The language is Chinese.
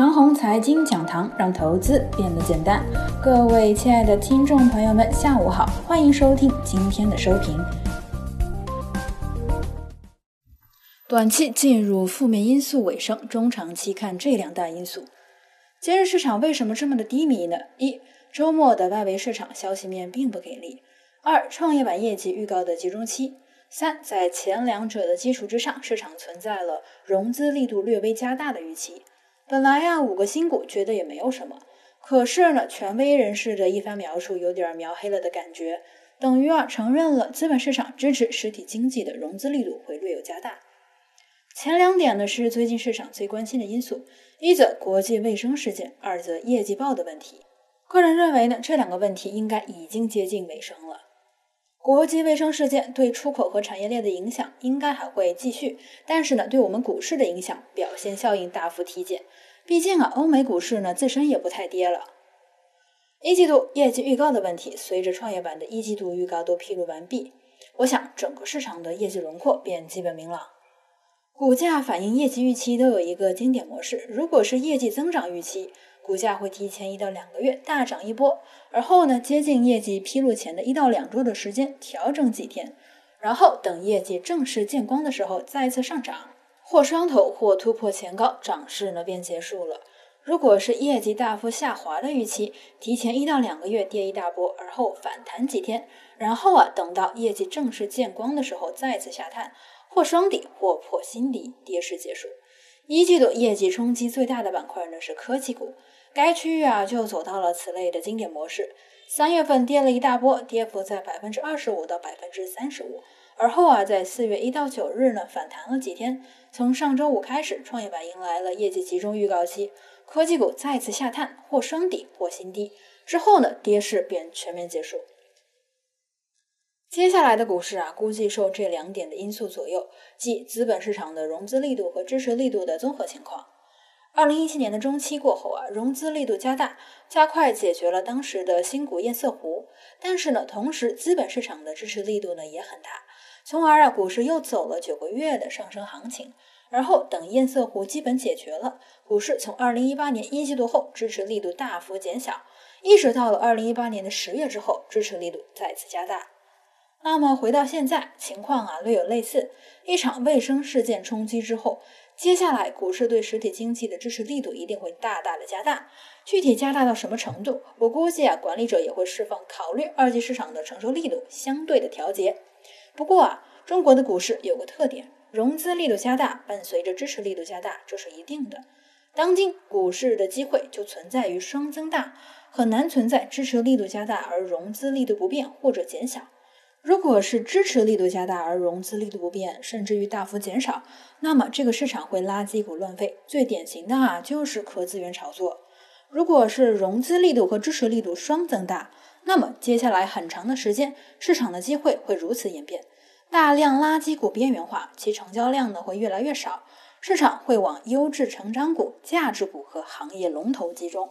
长虹财经讲堂，让投资变得简单。各位亲爱的听众朋友们，下午好，欢迎收听今天的收评。短期进入负面因素尾声，中长期看这两大因素。今日市场为什么这么的低迷呢？一、周末的外围市场消息面并不给力；二、创业板业绩预告的集中期。三，在前两者的基础之上，市场存在了融资力度略微加大的预期。本来呀，五个新股觉得也没有什么，可是呢，权威人士的一番描述有点描黑了的感觉，等于啊承认了资本市场支持实体经济的融资力度会略有加大。前两点呢是最近市场最关心的因素，一则国际卫生事件，二则业绩报的问题。个人认为呢，这两个问题应该已经接近尾声了。国际卫生事件对出口和产业链的影响应该还会继续，但是呢，对我们股市的影响表现效应大幅提减。毕竟啊，欧美股市呢自身也不太跌了。一季度业绩预告的问题，随着创业板的一季度预告都披露完毕，我想整个市场的业绩轮廓便基本明朗。股价反映业绩预期都有一个经典模式，如果是业绩增长预期。股价会提前一到两个月大涨一波，而后呢，接近业绩披露前的一到两周的时间调整几天，然后等业绩正式见光的时候再次上涨，或双头或突破前高，涨势呢便结束了。如果是业绩大幅下滑的预期，提前一到两个月跌一大波，而后反弹几天，然后啊等到业绩正式见光的时候再次下探，或双底或破新低，跌势结束。一季度业绩冲击最大的板块呢是科技股。该区域啊，就走到了此类的经典模式。三月份跌了一大波，跌幅在百分之二十五到百分之三十五。而后啊，在四月一到九日呢，反弹了几天。从上周五开始，创业板迎来了业绩集中预告期，科技股再次下探，或双底或新低。之后呢，跌势便全面结束。接下来的股市啊，估计受这两点的因素左右，即资本市场的融资力度和支持力度的综合情况。二零一七年的中期过后啊，融资力度加大，加快解决了当时的新股堰塞湖。但是呢，同时资本市场的支持力度呢也很大，从而啊，股市又走了九个月的上升行情。而后等堰塞湖基本解决了，股市从二零一八年一季度后支持力度大幅减小，一直到了二零一八年的十月之后，支持力度再次加大。那么回到现在，情况啊略有类似，一场卫生事件冲击之后。接下来，股市对实体经济的支持力度一定会大大的加大。具体加大到什么程度，我估计啊，管理者也会释放考虑二级市场的承受力度相对的调节。不过啊，中国的股市有个特点，融资力度加大伴随着支持力度加大，这是一定的。当今股市的机会就存在于双增大，很难存在支持力度加大而融资力度不变或者减小。如果是支持力度加大而融资力度不变，甚至于大幅减少，那么这个市场会垃圾股乱飞。最典型的啊，就是壳资源炒作。如果是融资力度和支持力度双增大，那么接下来很长的时间，市场的机会会如此演变：大量垃圾股边缘化，其成交量呢会越来越少，市场会往优质成长股、价值股和行业龙头集中。